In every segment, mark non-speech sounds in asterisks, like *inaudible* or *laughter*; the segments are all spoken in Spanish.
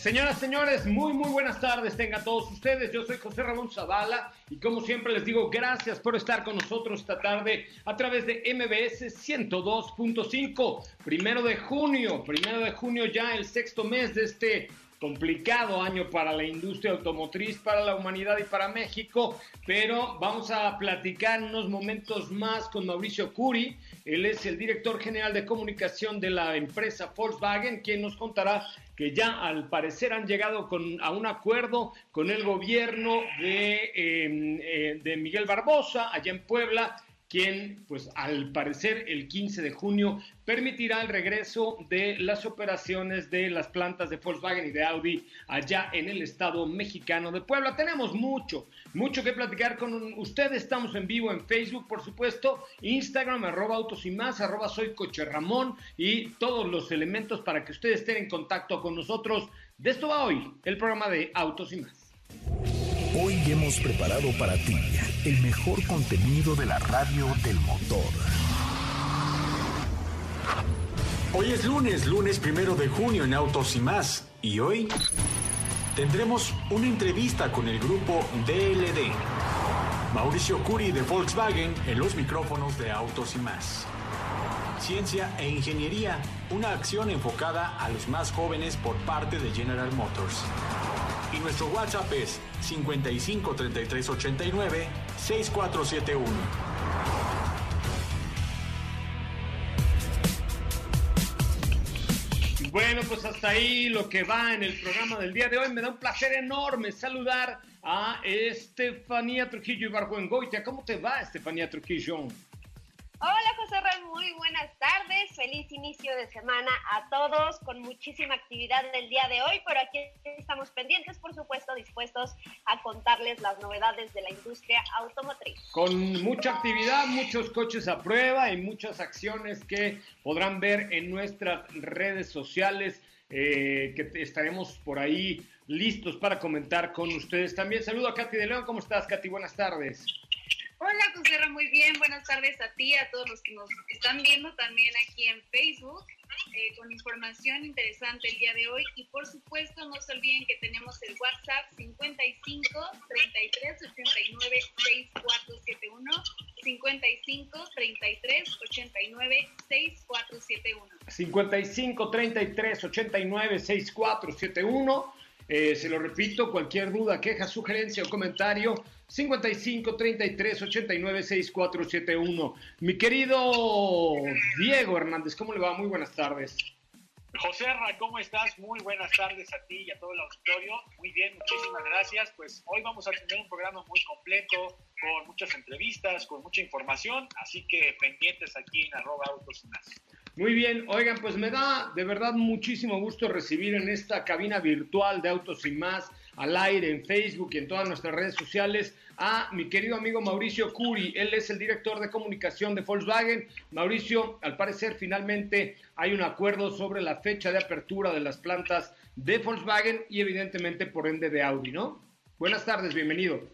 Señoras, señores, muy, muy buenas tardes. Tengan todos ustedes. Yo soy José Ramón Zavala y como siempre les digo, gracias por estar con nosotros esta tarde a través de MBS 102.5. Primero de junio, primero de junio ya el sexto mes de este complicado año para la industria automotriz, para la humanidad y para México, pero vamos a platicar unos momentos más con Mauricio Curi. Él es el director general de comunicación de la empresa Volkswagen, quien nos contará que ya al parecer han llegado con, a un acuerdo con el gobierno de, em, eh, de Miguel Barbosa allá en Puebla quien, pues al parecer, el 15 de junio permitirá el regreso de las operaciones de las plantas de Volkswagen y de Audi allá en el estado mexicano de Puebla. Tenemos mucho, mucho que platicar con ustedes. Estamos en vivo en Facebook, por supuesto, Instagram, arroba autos y más, arroba soy coche Ramón y todos los elementos para que ustedes estén en contacto con nosotros. De esto va hoy el programa de Autos y más. Hoy hemos preparado para ti el mejor contenido de la radio del motor. Hoy es lunes, lunes primero de junio en Autos y más. Y hoy tendremos una entrevista con el grupo DLD. Mauricio Curi de Volkswagen en los micrófonos de Autos y más. Ciencia e Ingeniería, una acción enfocada a los más jóvenes por parte de General Motors. Y nuestro WhatsApp es 55 33 89 6471. Bueno, pues hasta ahí lo que va en el programa del día de hoy. Me da un placer enorme saludar a Estefanía Trujillo y Goitia. ¿Cómo te va, Estefanía Trujillo? Hola José Ramón, muy buenas tardes, feliz inicio de semana a todos, con muchísima actividad el día de hoy, pero aquí estamos pendientes, por supuesto, dispuestos a contarles las novedades de la industria automotriz. Con mucha actividad, muchos coches a prueba y muchas acciones que podrán ver en nuestras redes sociales, eh, que estaremos por ahí listos para comentar con ustedes. También saludo a Katy de León, ¿cómo estás Katy? Buenas tardes. Hola, José muy bien. Buenas tardes a ti, a todos los que nos están viendo también aquí en Facebook, eh, con información interesante el día de hoy. Y por supuesto, no se olviden que tenemos el WhatsApp 55 33 89 6471. 55 33 89 6471. 55 33 89 6471 eh, se lo repito, cualquier duda, queja, sugerencia o comentario, 55 33 89 6471. Mi querido Diego Hernández, ¿cómo le va? Muy buenas tardes. José ¿cómo estás? Muy buenas tardes a ti y a todo el auditorio. Muy bien, muchísimas gracias. Pues hoy vamos a tener un programa muy completo, con muchas entrevistas, con mucha información, así que pendientes aquí en arroba autos y más. Muy bien, oigan, pues me da de verdad muchísimo gusto recibir en esta cabina virtual de Autos y Más, al aire, en Facebook y en todas nuestras redes sociales, a mi querido amigo Mauricio Curi. Él es el director de comunicación de Volkswagen. Mauricio, al parecer finalmente hay un acuerdo sobre la fecha de apertura de las plantas de Volkswagen y evidentemente por ende de Audi, ¿no? Buenas tardes, bienvenido.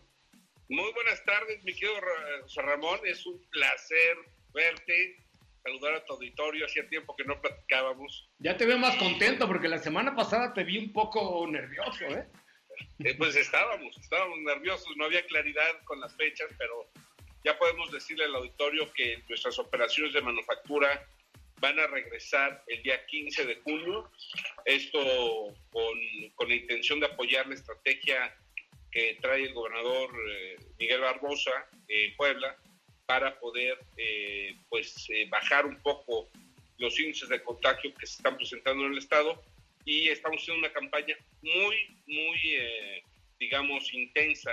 Muy buenas tardes, mi querido Ramón. Es un placer verte saludar a tu auditorio. Hacía tiempo que no platicábamos. Ya te veo más contento porque la semana pasada te vi un poco nervioso, ¿eh? eh pues estábamos, estábamos nerviosos, no había claridad con las fechas, pero ya podemos decirle al auditorio que nuestras operaciones de manufactura van a regresar el día 15 de junio. Esto con, con la intención de apoyar la estrategia que trae el gobernador eh, Miguel Barbosa en Puebla para poder eh, pues eh, bajar un poco los índices de contagio que se están presentando en el estado. Y estamos haciendo una campaña muy muy eh, digamos intensa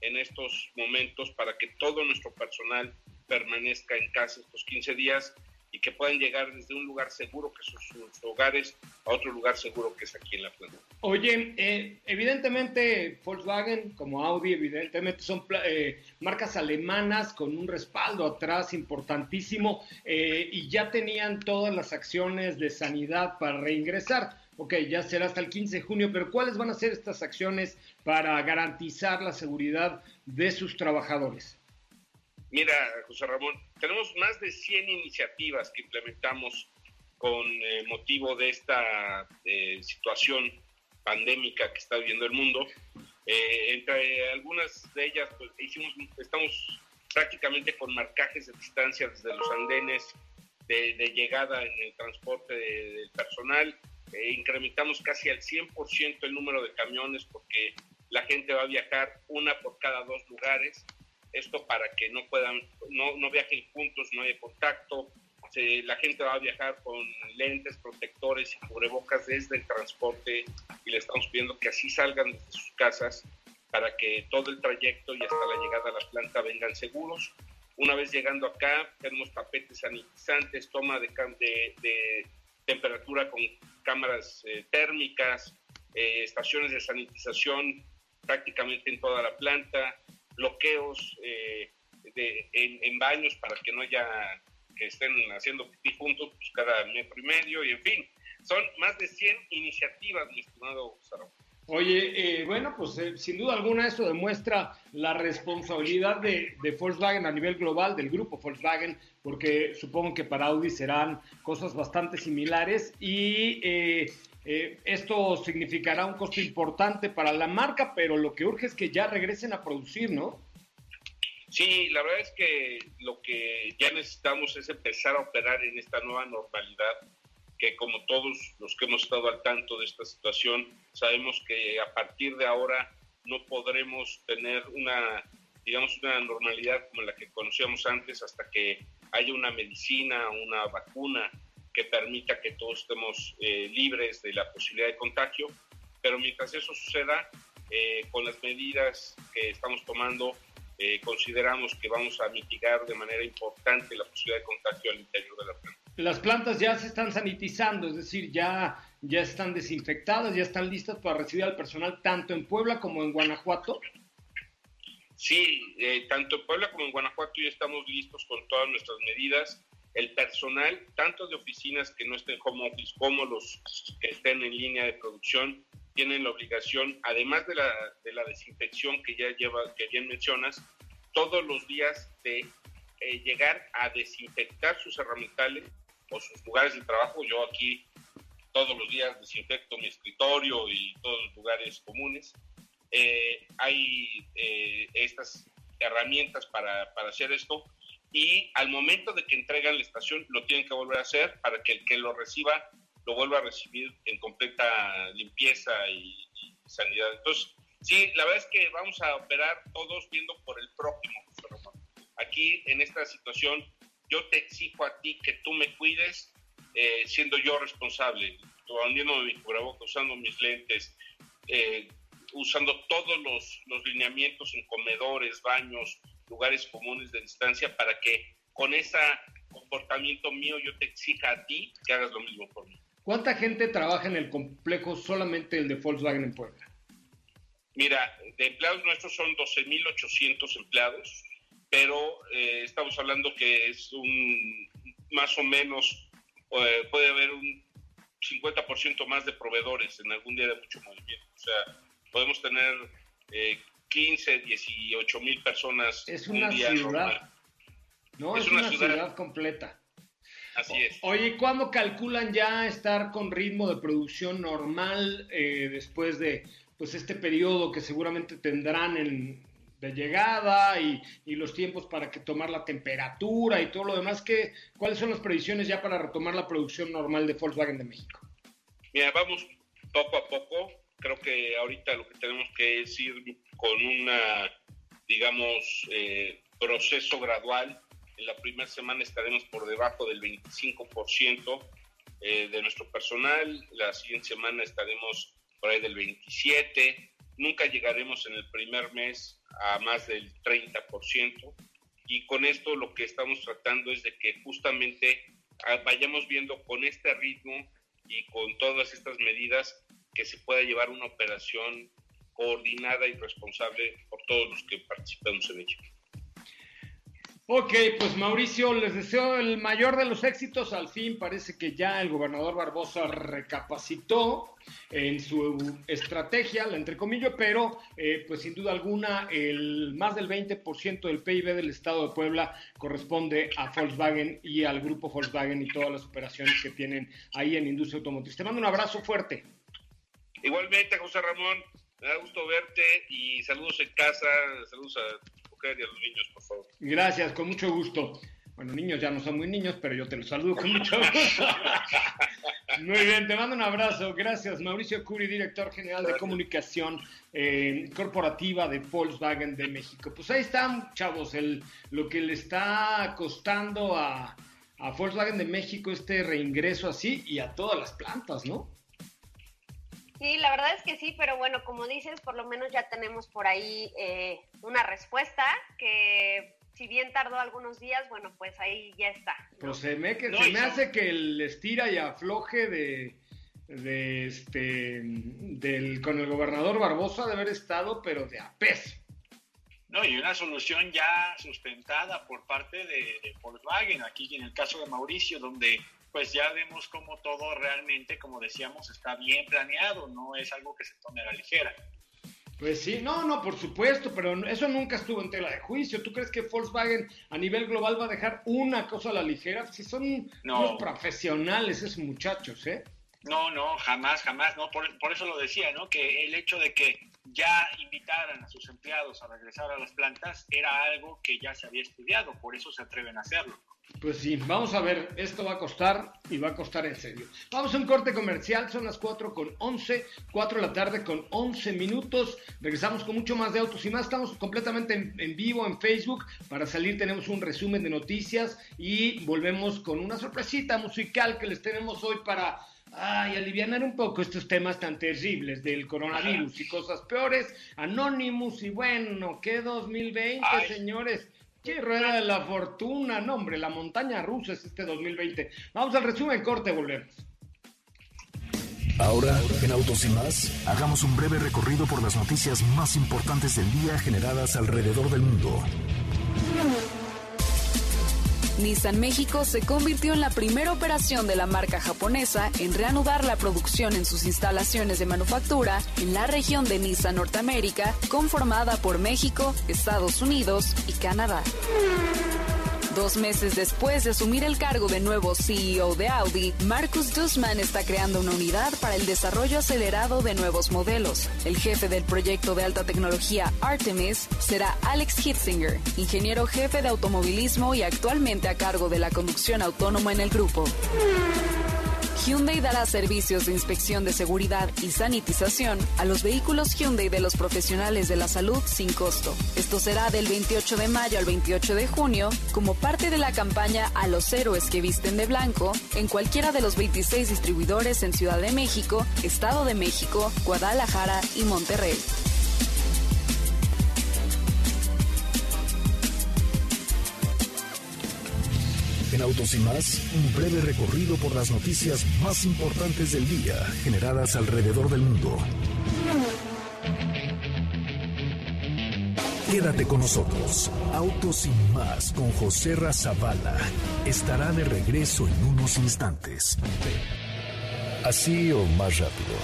en estos momentos para que todo nuestro personal permanezca en casa estos 15 días y que puedan llegar desde un lugar seguro que son sus hogares a otro lugar seguro que es aquí en la planta. Oye, eh, evidentemente Volkswagen como Audi evidentemente son eh, marcas alemanas con un respaldo atrás importantísimo eh, y ya tenían todas las acciones de sanidad para reingresar. Ok, ya será hasta el 15 de junio, pero ¿cuáles van a ser estas acciones para garantizar la seguridad de sus trabajadores? Mira, José Ramón, tenemos más de 100 iniciativas que implementamos con eh, motivo de esta eh, situación pandémica que está viviendo el mundo. Eh, entre algunas de ellas, pues, hicimos, estamos prácticamente con marcajes de distancia desde los andenes de, llegada en el transporte del personal. incrementamos casi al 100% el número de camiones porque la gente va a viajar una por cada dos lugares esto para que no puedan, no, no viajen juntos, no haya contacto. la gente va a viajar con lentes, protectores y cubrebocas desde el transporte y le estamos pidiendo que así salgan desde sus casas para que todo el trayecto y hasta la llegada a la planta vengan seguros. Una vez llegando acá, tenemos tapetes sanitizantes, toma de, de, temperatura con cámaras eh, térmicas, eh, estaciones de sanitización prácticamente en toda la planta, bloqueos eh, en, baños para que no haya que estén haciendo pipí juntos pues, cada metro y medio y en fin, son más de 100 iniciativas, mi estimado Sarón. Oye, eh, bueno, pues eh, sin duda alguna eso demuestra la responsabilidad de, de, Volkswagen a nivel global, del grupo Volkswagen, porque supongo que para Audi serán cosas bastante similares y esto significará un costo importante para la marca, pero lo que urge es que ya regresen a producir, ¿no? Sí, la verdad es que lo que ya necesitamos es empezar a operar en esta nueva normalidad, que como todos los que hemos estado al tanto de esta situación, sabemos que a partir de ahora no podremos tener una, digamos, una normalidad como la que conocíamos antes hasta que haya una medicina, una vacuna que permita que todos estemos eh, libres de la posibilidad de contagio, pero mientras eso suceda, eh, con las medidas que estamos tomando, eh, consideramos que vamos a mitigar de manera importante la posibilidad de contagio al interior de la planta. Las plantas ya se están sanitizando, es decir, ya, ya están desinfectadas, ya están listas para recibir al personal tanto en Puebla como en Guanajuato. Sí, tanto en Puebla como en Guanajuato ya estamos listos con todas nuestras medidas el personal, tanto de oficinas que no estén home office como los que estén en línea de producción, tienen la obligación, además de la, de la desinfección que ya lleva, que bien mencionas, todos los días de eh, llegar a desinfectar sus herramientales o sus lugares de trabajo. Yo aquí todos los días desinfecto mi escritorio y todos los lugares comunes. Eh, hay eh, estas herramientas para, para hacer esto y al momento de que entregan la estación lo tienen que volver a hacer para que el que lo reciba lo vuelva a recibir en completa limpieza y, sanidad. Entonces, sí, la verdad es que vamos a operar todos viendo por el próximo, Aquí, en esta situación, yo te exijo a ti que tú me cuides, eh, siendo yo responsable, poniéndome mi cubrebocas, usando mis lentes, eh, usando todos los, los lineamientos en comedores, baños, lugares comunes de distancia para que con esa comportamiento mío yo te exija a ti que hagas lo mismo por mí. ¿Cuánta gente trabaja en el complejo solamente el de Volkswagen en Puebla? Mira, de empleados nuestros son 12.800 empleados, pero eh, estamos hablando que es un más o menos, eh, puede haber un 50% más de proveedores en algún día de mucho movimiento. O sea, podemos tener 15, 18 mil personas. Es una ciudad. No, es, una, ciudad. completa. Así es. Oye, ¿cuándo calculan ya estar con ritmo de producción normal eh, después de pues este periodo que seguramente tendrán en, de llegada y, los tiempos para que tomar la temperatura y todo lo demás? ¿qué, ¿Cuáles son las previsiones ya para retomar la producción normal de Volkswagen de México? Mira, vamos poco a poco. Creo que ahorita lo que tenemos que es ir con una, digamos, eh, proceso gradual. En la primera semana estaremos por debajo del 25% eh, de nuestro personal. La siguiente semana estaremos por ahí del 27%. Nunca llegaremos en el primer mes a más del 30%. Y con esto lo que estamos tratando es de que justamente ah, vayamos viendo con este ritmo y con todas estas medidas que se pueda llevar una operación coordinada y responsable por todos los que participamos en ella. Ok, pues Mauricio, les deseo el mayor de los éxitos. Al fin parece que ya el gobernador Barbosa recapacitó en su estrategia, la entrecomillo, pero eh, pues sin duda alguna el más del 20% del PIB del estado de Puebla corresponde a Volkswagen y al grupo Volkswagen y todas las operaciones que tienen ahí en industria automotriz. Te mando un abrazo fuerte. Igualmente, José Ramón, me da gusto verte y saludos en casa, saludos a y a los niños, por favor. Gracias, con mucho gusto. Bueno, niños ya no son muy niños, pero yo te los saludo con mucho gusto. *laughs* muy bien, te mando un abrazo. Gracias, Mauricio Curi, director general de comunicación eh, corporativa de Volkswagen de México. Pues ahí están, chavos, el, lo que le está costando a, a Volkswagen de México este reingreso así y a todas las plantas, ¿no? Sí, la verdad es que sí, pero bueno, como dices, por lo menos ya tenemos por ahí eh, una respuesta que si bien tardó algunos días, bueno, pues ahí ya está. Pues se me, que, se me hace que el estira y afloje de, de este del con el gobernador Barbosa de haber estado, pero de a peso. No, y una solución ya sustentada por parte de, de Volkswagen, aquí en el caso de Mauricio, donde pues ya vemos como todo realmente, como decíamos, está bien planeado, no es algo que se tome a la ligera. Pues sí, no, no, por supuesto, pero eso nunca estuvo en tela de juicio. ¿Tú crees que Volkswagen a nivel global va a dejar una cosa a la ligera? Si son unos profesionales esos muchachos, ¿eh? No, no, jamás, jamás, no. Por, por, eso lo decía, ¿no? Que el hecho de que ya invitaran a sus empleados a regresar a las plantas era algo que ya se había estudiado, por eso se atreven a hacerlo. Pues sí, vamos a ver, esto va a costar y va a costar en serio. Vamos a un corte comercial, son las 4 con 11, 4 de la tarde con 11 minutos. Regresamos con mucho más de autos y más. Estamos completamente en, vivo en Facebook. Para salir tenemos un resumen de noticias y volvemos con una sorpresita musical que les tenemos hoy para ay, aliviar un poco estos temas tan terribles del coronavirus y cosas peores. Anonymous y bueno, ¿qué 2020, señores? ¡Qué rueda de la fortuna! No, hombre, la montaña rusa es este 2020. Vamos al resumen, corte, volvemos. Ahora, en Autos y más, hagamos un breve recorrido por las noticias más importantes del día generadas alrededor del mundo. Nissan México se convirtió en la primera operación de la marca japonesa en reanudar la producción en sus instalaciones de manufactura en la región de Nissan Norteamérica, conformada por México, Estados Unidos y Canadá. Dos meses después de asumir el cargo de nuevo CEO de Audi, Marcus Dussmann está creando una unidad para el desarrollo acelerado de nuevos modelos. El jefe del proyecto de alta tecnología Artemis será Alex Hitzinger, ingeniero jefe de automovilismo y actualmente a cargo de la conducción autónoma en el grupo. Hyundai dará servicios de inspección de seguridad y sanitización a los vehículos Hyundai de los profesionales de la salud sin costo. Esto será del 28 de mayo al 28 de junio como parte de la campaña A los héroes que visten de blanco en cualquiera de los 26 distribuidores en Ciudad de México, Estado de México, Guadalajara y Monterrey. En Autos y más, un breve recorrido por las noticias más importantes del día generadas alrededor del mundo. Quédate con nosotros. Autos y más con José Razabala estará de regreso en unos instantes. Así o más rápido.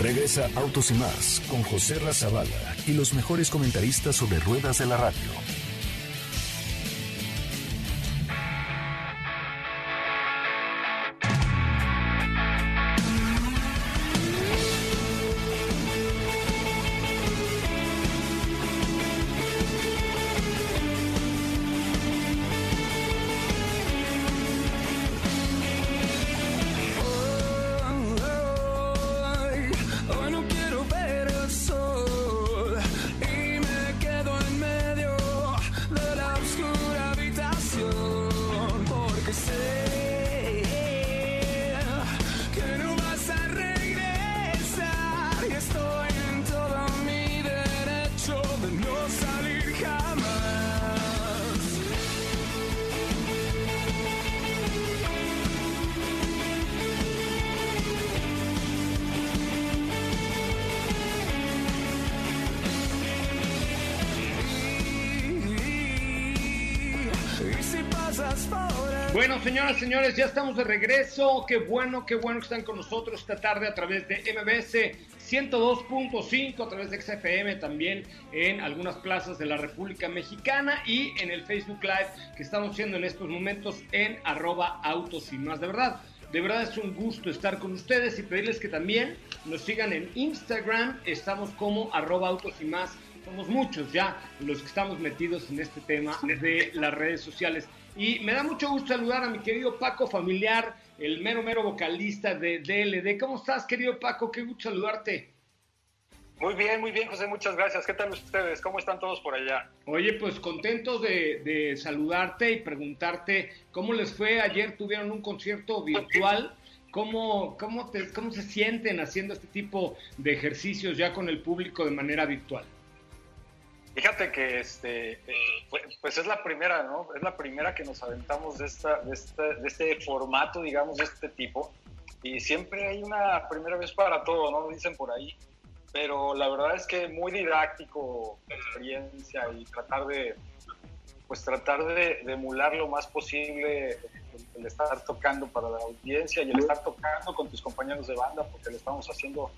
Regresa Autos y más con José Razabala y los mejores comentaristas sobre ruedas de la radio de regreso. Qué bueno, qué bueno que están con nosotros esta tarde a través de MBS 102.5, a través de XFM también en algunas plazas de la República Mexicana y en el Facebook Live que estamos haciendo en estos momentos en arroba autos y más. De verdad, de verdad es un gusto estar con ustedes y pedirles que también nos sigan en Instagram. Estamos como arroba autos y más. Somos muchos ya los que estamos metidos en este tema de las redes sociales. Y me da mucho gusto saludar a mi querido Paco Familiar, el mero mero vocalista de DLD. ¿Cómo estás, querido Paco? Qué gusto saludarte. Muy bien, muy bien, José, muchas gracias. ¿Qué tal ustedes? ¿Cómo están todos por allá? Oye, pues contentos de, de saludarte y preguntarte cómo les fue. Ayer tuvieron un concierto virtual. ¿Cómo, cómo, te, ¿Cómo se sienten haciendo este tipo de ejercicios ya con el público de manera virtual? Fíjate que este, eh, pues es la primera, ¿no? Es la primera que nos aventamos de, esta, de, este, de este formato, digamos, de este tipo. Y siempre hay una primera vez para todo, ¿no? Dicen por ahí. Pero la verdad es que muy didáctico la experiencia y tratar de, pues tratar de, de emular lo más posible el, el, estar tocando para la audiencia y el estar tocando con tus compañeros de banda, porque lo estamos haciendo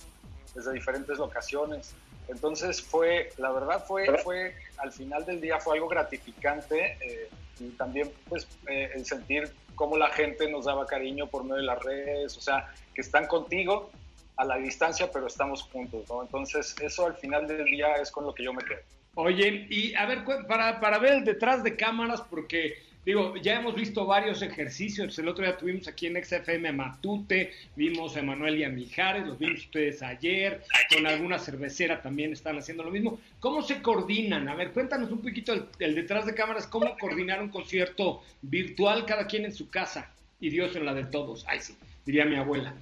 desde diferentes locaciones. Entonces fue, la verdad fue, fue al final del día fue algo gratificante eh, y también pues eh, el sentir cómo la gente nos daba cariño por medio de las redes, o sea, que están contigo a la distancia, pero estamos juntos, ¿no? Entonces eso al final del día es con lo que yo me quedo. Oye, y a ver, para, para ver el detrás de cámaras, porque Digo, ya hemos visto varios ejercicios. El otro día tuvimos aquí en XFM a Matute, vimos a Manuel y a Mijares, los vimos ustedes ayer, con alguna cervecera también están haciendo lo mismo. ¿Cómo se coordinan? A ver, cuéntanos un poquito el, el detrás de cámaras, cómo coordinar un concierto virtual cada quien en su casa y Dios en la de todos. Ay, sí, diría mi abuela.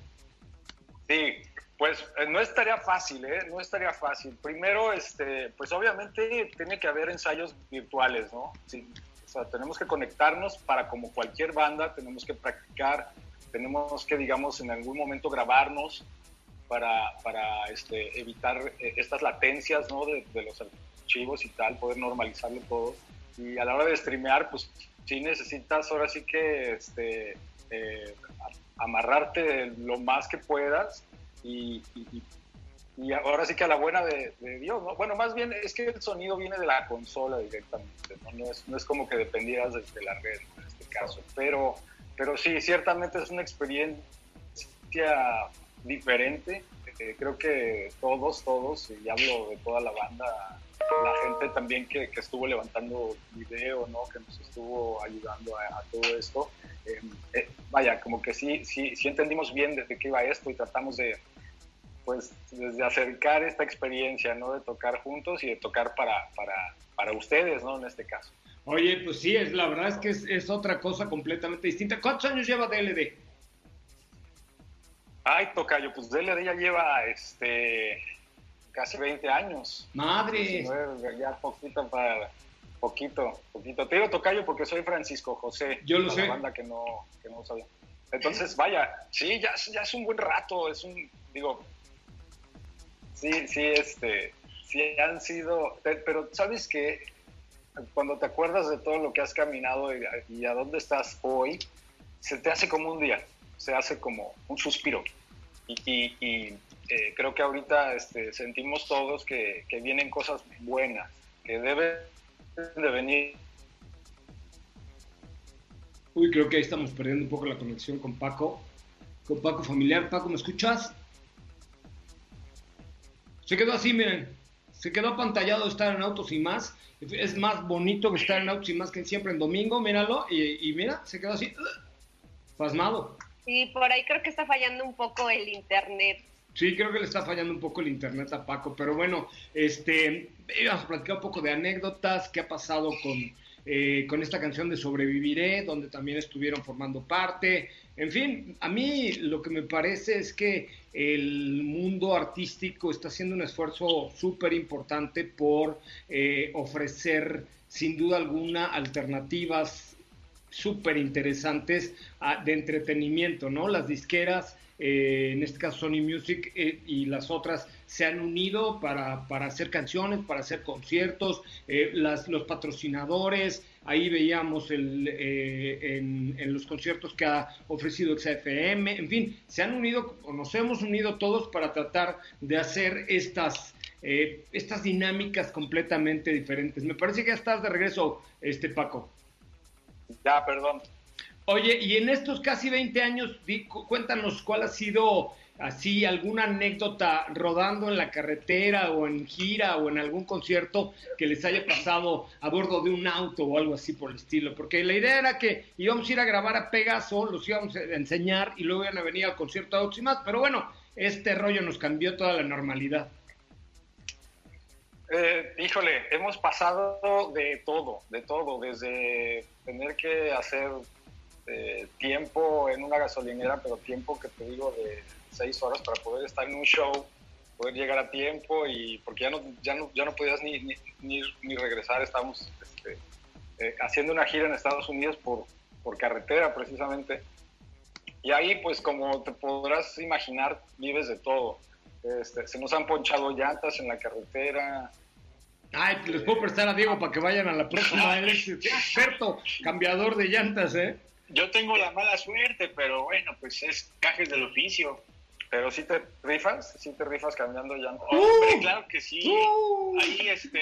Sí, pues eh, no estaría fácil, ¿eh? No estaría fácil. Primero, este, pues obviamente tiene que haber ensayos virtuales, ¿no? Sí, o sea, tenemos que conectarnos para como cualquier banda, tenemos que practicar, tenemos que, digamos, en algún momento grabarnos para, para este, evitar eh, estas latencias ¿no? de, los archivos y tal, poder normalizarlo todo. Y a la hora de streamear, pues sí necesitas ahora sí que este, eh, amarrarte lo más que puedas y, y ahora sí que a la buena de, Dios, ¿no? Bueno, más bien es que el sonido viene de la consola directamente, ¿no? No es, no es como que dependieras de, la red en este caso, pero, pero sí, ciertamente es una experiencia diferente. Eh, creo que todos, todos, y hablo de toda la banda, la gente también que, que estuvo levantando video, ¿no? Que nos estuvo ayudando a, a todo esto. Eh, eh, vaya, como que sí, sí, sí entendimos bien desde qué iba esto y tratamos de pues desde acercar esta experiencia, ¿no? De tocar juntos y de tocar para, para, para ustedes, ¿no? En este caso. Oye, pues sí, es, la verdad es que es, es, otra cosa completamente distinta. ¿Cuántos años lleva DLD? Ay, Tocayo, pues DLD ya lleva este casi 20 años. Madre. 19, ya poquito para, Poquito, poquito. Te digo tocayo porque soy Francisco José. Yo lo la sé. banda que no, que no sabía. Entonces, vaya, sí, ya es un buen rato, es un, digo, sí, sí, este, sí han sido, pe- pero sabes que cuando te acuerdas de todo lo que has caminado y, a- y dónde estás hoy, se te hace como un día, se hace como un suspiro. Y, y- y, eh, creo que ahorita este, sentimos todos que, que vienen cosas buenas, que deben de venir Uy, creo que ahí estamos perdiendo un poco la conexión con Paco. Con Paco familiar. Paco, ¿me escuchas? Se quedó así, miren. Se quedó apantallado estar en Autos y más. Es más bonito que estar en Autos y más que siempre en domingo, míralo. Y, y mira, se quedó así. Pasmado. Y por ahí creo que está fallando un poco el internet. Sí, creo que le está fallando un poco el internet a Paco, pero bueno, este, vamos a platicar un poco de anécdotas, qué ha pasado con, eh, con esta canción de Sobreviviré, donde también estuvieron formando parte. En fin, a mí lo que me parece es que el mundo artístico está haciendo un esfuerzo súper importante por eh, ofrecer, sin duda alguna, alternativas súper interesantes ah, de entretenimiento, ¿no? Las disqueras, eh, en este caso Sony Music eh, y las otras, se han unido para, para hacer canciones, para hacer conciertos, los patrocinadores, ahí veíamos el, eh, en, en los conciertos que ha ofrecido XFM, en fin, se han unido, o nos hemos unido todos para tratar de hacer estas... eh, estas dinámicas completamente diferentes. Me parece que ya estás de regreso, este Paco. Ya, perdón. Oye, y en estos casi 20 años, cuéntanos cuál ha sido así alguna anécdota rodando en la carretera o en gira o en algún concierto que les haya pasado a bordo de un auto o algo así por el estilo. Porque la idea era que íbamos a ir a grabar a Pegaso, los íbamos a enseñar y luego iban a venir al concierto a más. Pero bueno, este rollo nos cambió toda la normalidad. Eh, híjole, hemos pasado de todo, de todo, desde tener que hacer eh, tiempo en una gasolinera, pero tiempo que te digo de seis horas para poder estar en un show, poder llegar a tiempo y porque ya no, ya no, ya no podías ni, ni, ni, ni regresar, estábamos este, eh, haciendo una gira en Estados Unidos por, por carretera precisamente. Y ahí, pues como te podrás imaginar, vives de todo. Este, se nos han ponchado llantas en la carretera. Ay, les puedo prestar a Diego para que vayan a la próxima. *laughs* Él es experto cambiador de llantas, ¿eh? Yo tengo la mala suerte, pero bueno, pues es cajes del oficio. Pero si te rifas, si te rifas cambiando llantas. Hombre, claro que sí. Uh. Ahí, este,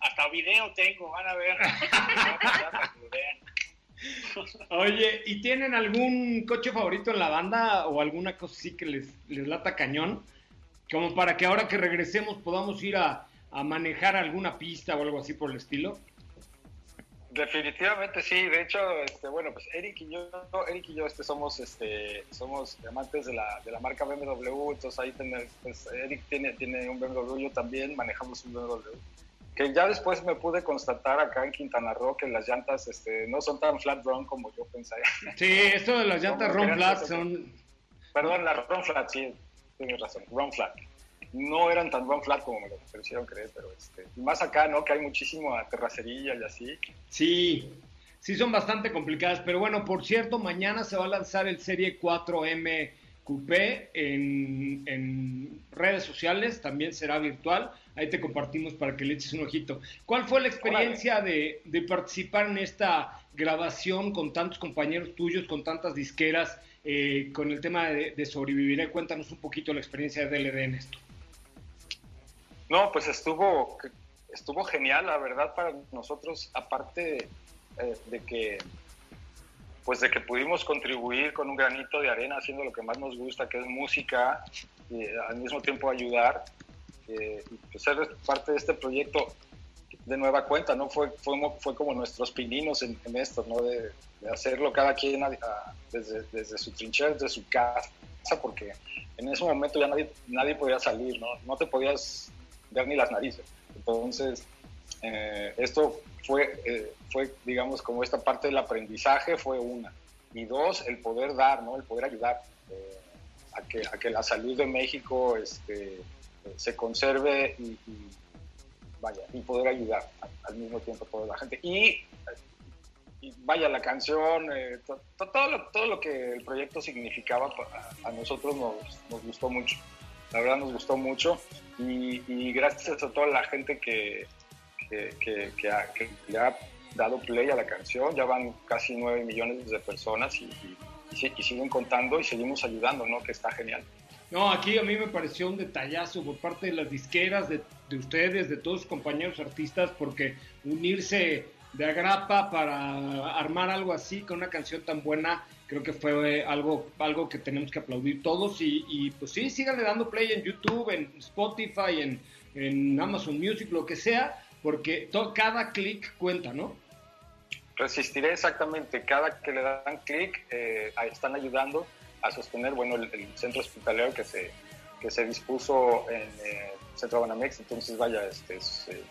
hasta video tengo, van a ver. *laughs* Oye, ¿y tienen algún coche favorito en la banda o alguna cosa así que les, les lata cañón? Como para que ahora que regresemos podamos ir a, a manejar alguna pista o algo así por el estilo. Definitivamente sí, de hecho, este, bueno, pues Eric y yo, Eric y yo este, somos, este, somos amantes de la, de la marca BMW, entonces ahí tener, pues, Eric tiene, tiene un BMW, yo también manejamos un BMW, que ya después me pude constatar acá en Quintana Roo que las llantas este, no son tan flat run como yo pensé. Sí, esto de las llantas Ron Flat son... Perdón, las run flat, sí, tienes razón, run flat. No eran tan run flat como me lo hicieron creer, pero este, y más acá, ¿no? Que hay muchísima terracería y así. Sí, sí son bastante complicadas, pero bueno, por cierto, mañana se va a lanzar el Serie 4M Coupé en, en redes sociales, también será virtual, ahí te compartimos para que le eches un ojito. ¿Cuál fue la experiencia de, de participar en esta grabación con tantos compañeros tuyos, con tantas disqueras, eh, con el tema de, de Sobreviviré? Cuéntanos un poquito la experiencia de DLD en esto. No, pues estuvo, estuvo genial, la verdad, para nosotros, aparte eh, de que pues de que pudimos contribuir con un granito de arena haciendo lo que más nos gusta, que es música, y al mismo tiempo ayudar, eh, y pues ser parte de este proyecto de nueva cuenta, ¿no? Fue, fue, fue como nuestros pininos en, esto, ¿no? De, hacerlo cada quien desde, desde su trinchera, desde su casa, porque en ese momento ya nadie, nadie podía salir, ¿no? No te podías ver ni las narices. Entonces, eh, esto fue, eh, fue, digamos, como esta parte del aprendizaje fue una. Y dos, el poder dar, ¿no? El poder ayudar eh, a, que, a que la salud de México este, se conserve y, vaya, y poder ayudar al mismo tiempo a toda la gente. Y, vaya, la canción, eh, todo, lo, todo lo que el proyecto significaba a, nosotros nos, nos, gustó mucho. La verdad nos gustó mucho y, gracias a toda la gente que, que, que, le ha dado play a la canción, ya van casi 9 millones de personas y, siguen contando y seguimos ayudando, ¿no? Que está genial. No, aquí a mí me pareció un detallazo por parte de las disqueras, de, ustedes, de todos sus compañeros artistas, porque unirse de agrapa para armar algo así con una canción tan buena, creo que fue algo, algo que tenemos que aplaudir todos. Y, pues sí, síganle dando play en YouTube, en Spotify, en, en Amazon Music, lo que sea, porque cada clic cuenta, ¿no? Resistiré exactamente, cada que le dan clic eh, están ayudando a sostener, bueno, el, centro hospitalario que se, que se dispuso en eh, Centro Banamex, entonces vaya, este, eh,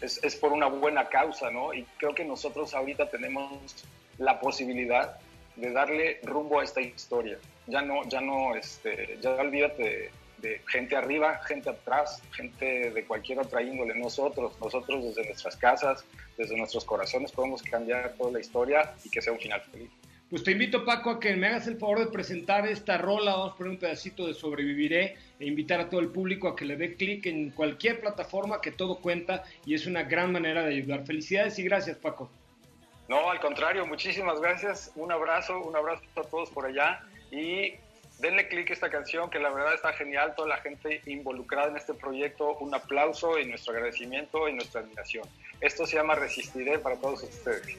es, es, por una buena causa, ¿no? Y creo que nosotros ahorita tenemos la posibilidad de darle rumbo a esta historia. Ya no, ya no, este, ya olvídate de, gente arriba, gente atrás, gente de cualquier otra índole. Nosotros, nosotros desde nuestras casas, desde nuestros corazones podemos cambiar toda la historia y que sea un final feliz. Pues te invito, Paco, a que me hagas el favor de presentar esta rola. Vamos a poner un pedacito de Sobreviviré e invitar a todo el público a que le dé clic en cualquier plataforma que todo cuenta y es una gran manera de ayudar. Felicidades y gracias, Paco. No, al contrario, muchísimas gracias. Un abrazo, un abrazo a todos por allá y denle clic a esta canción que la verdad está genial. Toda la gente involucrada en este proyecto, un aplauso y nuestro agradecimiento y nuestra admiración. Esto se llama Resistiré para todos ustedes.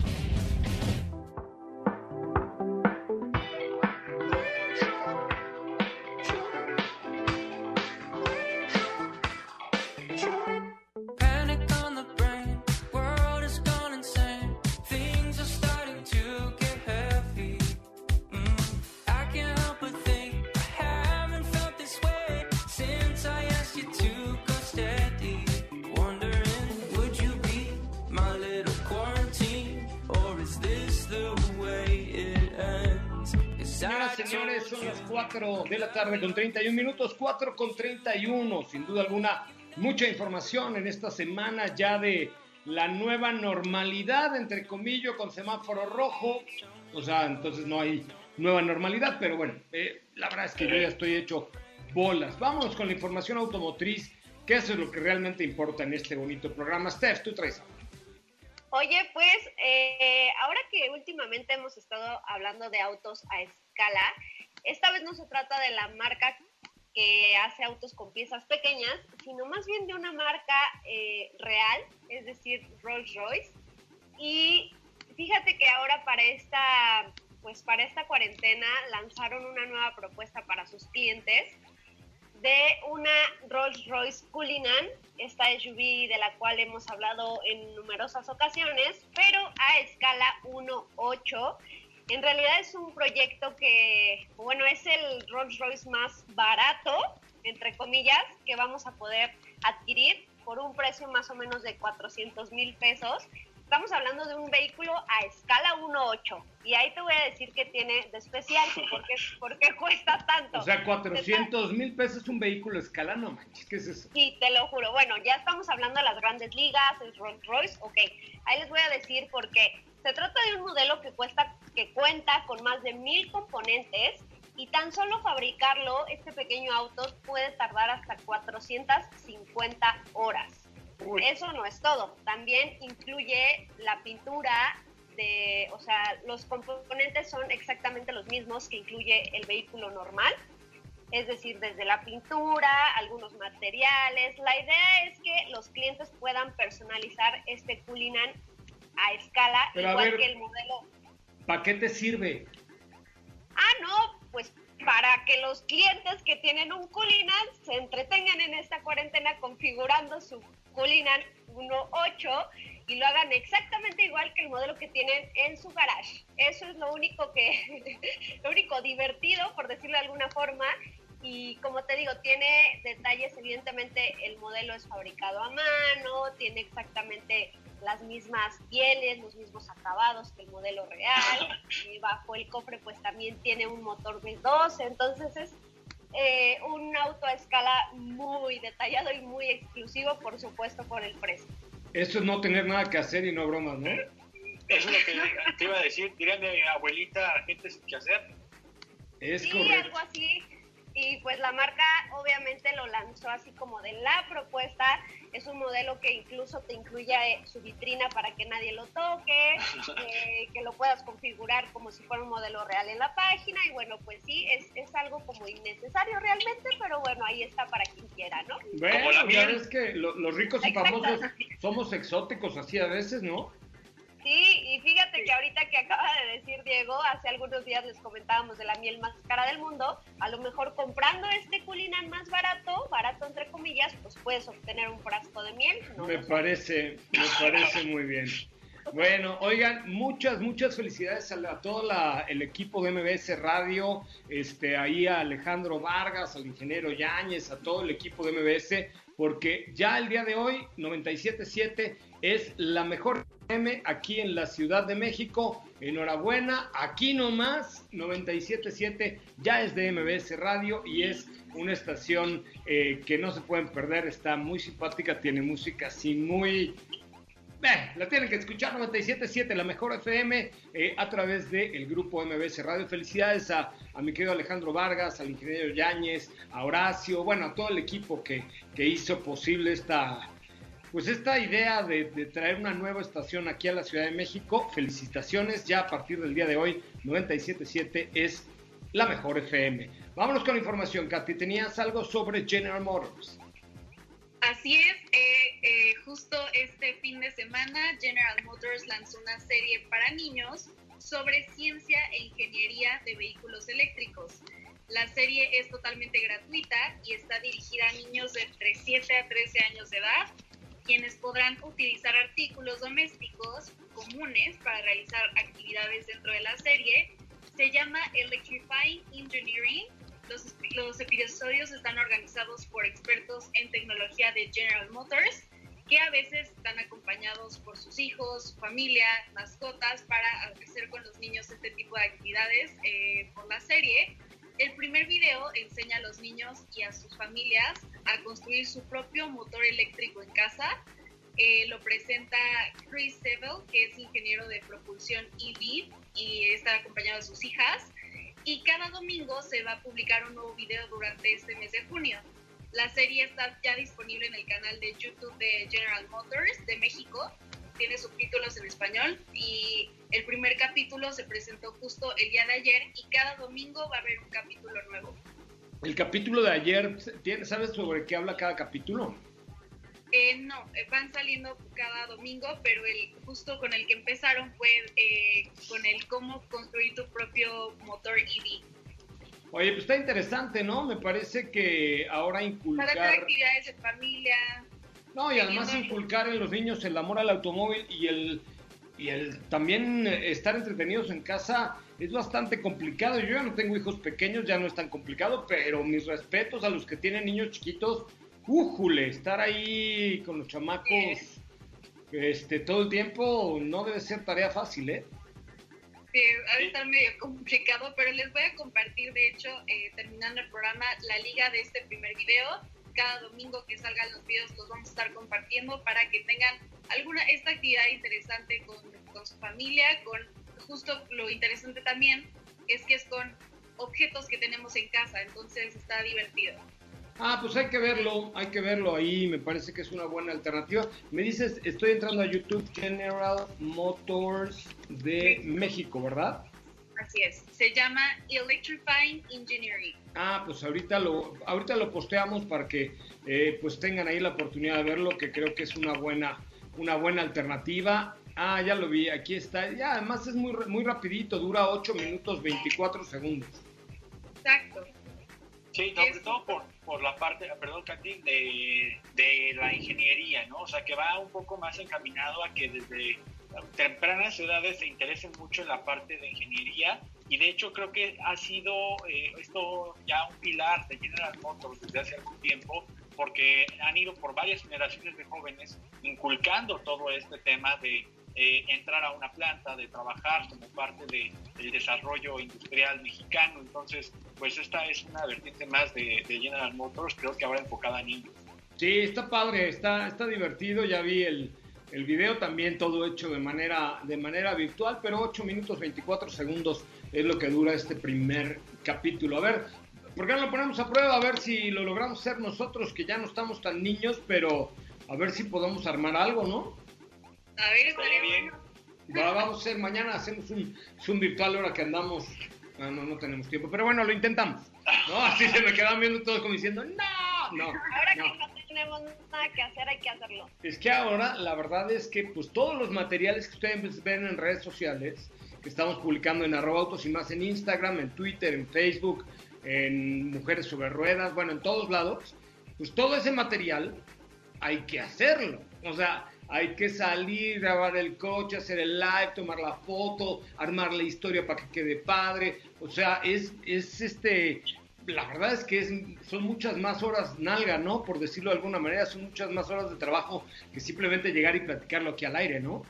31 minutos, 4 con 31. Sin duda alguna, mucha información en esta semana ya de la nueva normalidad, entre comillas, con semáforo rojo. O sea, entonces no hay nueva normalidad, pero bueno, eh, la verdad es que yo ya estoy hecho bolas. Vamos con la información automotriz, que eso es lo que realmente importa en este bonito programa. Steph, tú traes Oye, pues eh, ahora que últimamente hemos estado hablando de autos a escala, esta vez no se trata de la marca que hace autos con piezas pequeñas, sino más bien de una marca eh, real, es decir, Rolls Royce. Y fíjate que ahora para esta, pues para esta cuarentena lanzaron una nueva propuesta para sus clientes de una Rolls Royce Cullinan, esta SUV de la cual hemos hablado en numerosas ocasiones, pero a escala 1.8 en realidad es un proyecto que, bueno, es el Rolls Royce más barato, entre comillas, que vamos a poder adquirir por un precio más o menos de 400 mil pesos. Estamos hablando de un vehículo a escala 1.8 y ahí te voy a decir que tiene de especial porque *laughs* cuesta tanto. O sea, 400 mil pesos un vehículo a escala, no manches, ¿qué es eso? Sí, te lo juro. Bueno, ya estamos hablando de las grandes ligas, el Rolls Royce, ok. Ahí les voy a decir por qué. Se trata de un modelo que, cuesta, que cuenta con más de mil componentes y tan solo fabricarlo, este pequeño auto puede tardar hasta 450 horas. Eso no es todo, también incluye la pintura de, o sea, los componentes son exactamente los mismos que incluye el vehículo normal, es decir, desde la pintura, algunos materiales. La idea es que los clientes puedan personalizar este Culinan a escala, igual que el modelo. ¿Para qué te sirve? Ah, no, pues para que los clientes que tienen un Culinan se entretengan en esta cuarentena configurando su Culinan 1.8 y lo hagan exactamente igual que el modelo que tienen en su garage. Eso es lo único que, *laughs* lo único divertido, por decirlo de alguna forma. Y como te digo, tiene detalles, evidentemente el modelo es fabricado a mano, tiene exactamente las mismas pieles, los mismos acabados que el modelo real. Y bajo el cofre pues también tiene un motor V12, entonces es eh, un auto a escala muy detallado y muy exclusivo, por supuesto, por el precio. Eso es no tener nada que hacer y no bromas, ¿no? Eso es lo que te iba a decir. Dirían de abuelita, gente sin que hacer. Es sí, correcto. algo así. Y pues la marca obviamente lo lanzó así como de la propuesta. Es un modelo que incluso te incluye eh, su vitrina para que nadie lo toque, *laughs* eh, que lo puedas configurar como si fuera un modelo real en la página. Y bueno, pues sí, es, es algo como innecesario realmente, pero bueno, ahí está para quien quiera, ¿no? Bueno, ya ves que lo- los ricos y famosos somos exóticos así a veces, ¿no? Sí, y fíjate que ahorita que acaba de decir Diego, hace algunos días les comentábamos de la miel más cara del mundo, a lo mejor comprando este culinan más barato, barato entre comillas, pues puedes obtener un frasco de miel. ¿no? Me parece, me parece muy bien. Bueno, oigan, muchas, muchas felicidades a, la- a todo la- el equipo de MBS Radio, este, ahí a Alejandro Vargas, al ingeniero Yáñez, a todo el equipo de MBS, porque ya el día de hoy 97.7 es la mejor Aquí en la Ciudad de México. Enhorabuena, aquí nomás 97.7 ya es de MBS Radio y es una estación eh, que no se pueden perder, está muy simpática, tiene música así muy... Eh, la tienen que escuchar 97.7, la mejor FM, eh, a través del grupo MBS Radio. Felicidades a, a mi querido Alejandro Vargas, al ingeniero Yáñez, a Horacio, bueno, a todo el equipo que, que hizo posible esta, pues esta idea de, traer una nueva estación aquí a la Ciudad de México. Felicitaciones, ya a partir del día de hoy, 97.7 es la mejor FM. Vámonos con la información, Katy. ¿Tenías algo sobre General Motors? Así es, eh, eh, justo este fin de semana General Motors lanzó una serie para niños sobre ciencia e ingeniería de vehículos eléctricos. La serie es totalmente gratuita y está dirigida a niños de entre 7 a 13 años de edad, quienes podrán utilizar artículos domésticos comunes para realizar actividades dentro de la serie. Se llama Electrifying Engineering los, los, episodios están organizados por expertos en tecnología de General Motors, que a veces están acompañados por sus hijos, familia, mascotas, para hacer con los niños este tipo de actividades eh, por la serie. El primer video enseña a los niños y a sus familias a construir su propio motor eléctrico en casa. Eh, lo presenta Chris Seville, que es ingeniero de propulsión EV y está acompañado de sus hijas y cada domingo se va a publicar un nuevo video durante este mes de junio. La serie está ya disponible en el canal de YouTube de General Motors de México. Tiene subtítulos en español y el primer capítulo se presentó justo el día de ayer y cada domingo va a haber un capítulo nuevo. El capítulo de ayer, ¿sabes sobre qué habla cada capítulo? Eh, no, van saliendo cada domingo, pero el justo con el que empezaron fue eh, con el cómo construir tu propio motor EV. Oye, pues está interesante, ¿no? Me parece que ahora inculcar... Para hacer actividades de familia. No, y además inculcar en los niños el amor al automóvil y el, y el también estar entretenidos en casa es bastante complicado. Yo ya no tengo hijos pequeños, ya no es tan complicado, pero mis respetos a los que tienen niños chiquitos ¡Újule! Estar ahí con los chamacos este, todo el tiempo no debe ser tarea fácil, ¿eh? Sí, va estar medio complicado, pero les voy a compartir, de hecho, eh, terminando el programa, la liga de este primer video. Cada domingo que salgan los videos los vamos a estar compartiendo para que tengan alguna esta actividad interesante con, con su familia, con justo lo interesante también es que es con objetos que tenemos en casa, entonces está divertido. Ah, pues hay que verlo, hay que verlo ahí, me parece que es una buena alternativa. Me dices, estoy entrando a YouTube General Motors de México, ¿verdad? Así es, se llama Electrifying Engineering. Ah, pues ahorita lo, ahorita lo posteamos para que eh, pues tengan ahí la oportunidad de verlo, que creo que es una buena, una buena alternativa. Ah, ya lo vi, aquí está. Ya, además es muy, muy rapidito, dura 8 minutos 24 segundos. Exacto. Sí, sobre todo por, por la parte, perdón, Katy, de, de la ingeniería, ¿no? O sea, que va un poco más encaminado a que desde tempranas edades se interesen mucho en la parte de ingeniería y de hecho creo que ha sido eh, esto ya un pilar de General Motors desde hace algún tiempo porque han ido por varias generaciones de jóvenes inculcando todo este tema de eh, entrar a una planta, de trabajar como parte de, del desarrollo industrial mexicano. Entonces, pues esta es una vertiente más de, de General Motors, creo que ahora enfocada a niños. Sí, está padre, está, está divertido, ya vi el, el video también todo hecho de manera, de manera virtual, pero 8 minutos 24 segundos es lo que dura este primer capítulo. A ver, ¿por qué no lo ponemos a prueba? A ver si lo logramos hacer nosotros, que ya no estamos tan niños, pero a ver si podemos armar algo, ¿no? A ver, estaría bueno. Va, vamos a hacer, mañana hacemos un Zoom virtual ahora que andamos. Ah, no, no tenemos tiempo, pero bueno, lo intentamos. No, *laughs* así se me quedan viendo todos como diciendo, no, no. Ahora no. que no tenemos nada que hacer, hay que hacerlo. Es que ahora la verdad es que pues todos los materiales que ustedes ven en redes sociales, que estamos publicando en arroba autos y más en Instagram, en Twitter, en Facebook, en Mujeres sobre Ruedas, bueno, en todos lados, pues todo ese material hay que hacerlo. O sea, hay que salir, grabar el coche, hacer el live, tomar la foto, armar la historia para que quede padre. O sea, es, es este, la verdad es que es, son muchas más horas nalga, ¿no? Por decirlo de alguna manera, son muchas más horas de trabajo que simplemente llegar y platicarlo aquí al aire, ¿no?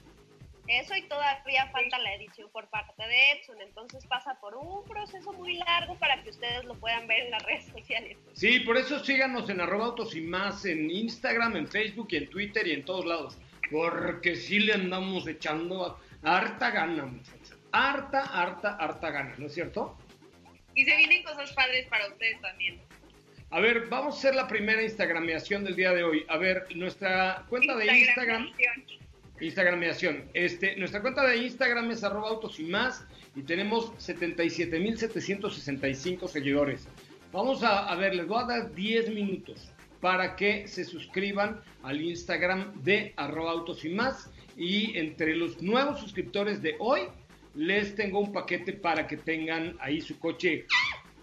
Eso y todavía falta la edición por parte de Edson, entonces pasa por un proceso muy largo para que ustedes lo puedan ver en las redes sociales. Sí, por eso síganos en arroba autos y más en Instagram, en Facebook y en Twitter y en todos lados. Porque sí le andamos echando harta gana, muchachos. Harta, harta, harta gana, ¿no es cierto? Y se vienen cosas padres para ustedes también. A ver, vamos a hacer la primera Instagramiación del día de hoy. A ver, nuestra cuenta de Instagram. Instagramiación. Este, nuestra cuenta de Instagram es arroba autos y más y tenemos 77.765 seguidores. Vamos a, a ver, les voy a dar 10 minutos para que se suscriban al Instagram de arroba autos y más. Y entre los nuevos suscriptores de hoy, les tengo un paquete para que tengan ahí su coche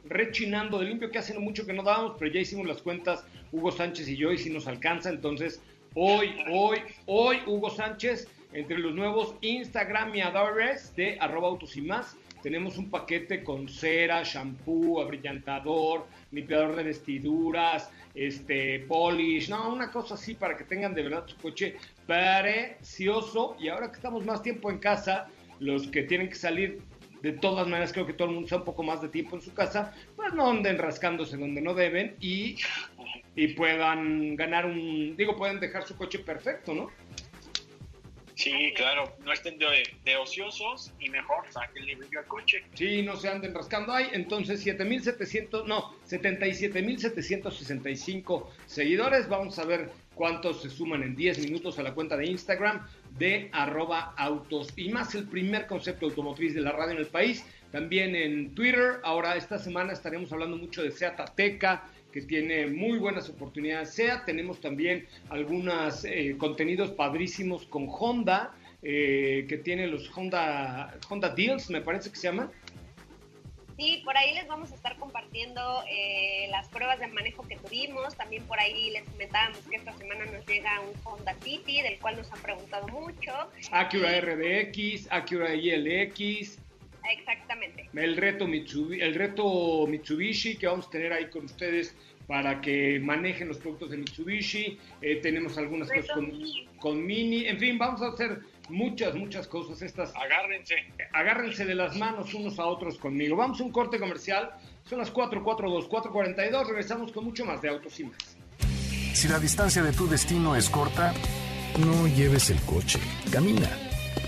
rechinando de limpio, que hace mucho que no dábamos, pero ya hicimos las cuentas Hugo Sánchez y yo y si nos alcanza, entonces hoy, hoy, hoy Hugo Sánchez, entre los nuevos Instagramiadores de arroba autos y más, tenemos un paquete con cera, shampoo, abrillantador, limpiador de vestiduras, este, polish, no, una cosa así para que tengan de verdad su coche precioso. Y ahora que estamos más tiempo en casa, los que tienen que salir, de todas maneras creo que todo el mundo sea un poco más de tiempo en su casa, pues no anden rascándose donde no deben y, y puedan ganar un, digo, pueden dejar su coche perfecto, ¿no? Sí, claro, no estén de, de ociosos y mejor sáquenle brillo al coche. Sí, no se anden rascando ahí. Entonces, 7.700, no, 77.765 seguidores. Vamos a ver cuántos se suman en 10 minutos a la cuenta de Instagram de arroba autos y más el primer concepto automotriz de la radio en el país. También en Twitter. Ahora, esta semana estaremos hablando mucho de Seat Ateca que tiene muy buenas oportunidades. SEAT, tenemos también algunos eh, contenidos padrísimos con Honda, eh, que tiene los Honda, Honda Deals, me parece que se llaman. Sí, por ahí les vamos a estar compartiendo eh, las pruebas de manejo que tuvimos. También por ahí les comentábamos que esta semana nos llega un Honda City, del cual nos han preguntado mucho. Acura RDX, Acura ILX. Exactamente. El reto, Mitsubishi, el reto Mitsubishi que vamos a tener ahí con ustedes para que manejen los productos de Mitsubishi. Eh, tenemos algunas Reto cosas con Mini. con Mini. En fin, vamos a hacer muchas, muchas cosas. Estas Agárrense. agárrense de las manos unos a otros conmigo. Vamos a un corte comercial. Son las 442, 442. Regresamos con mucho más de Autos y más. Si la distancia de tu destino es corta, no lleves el coche, camina.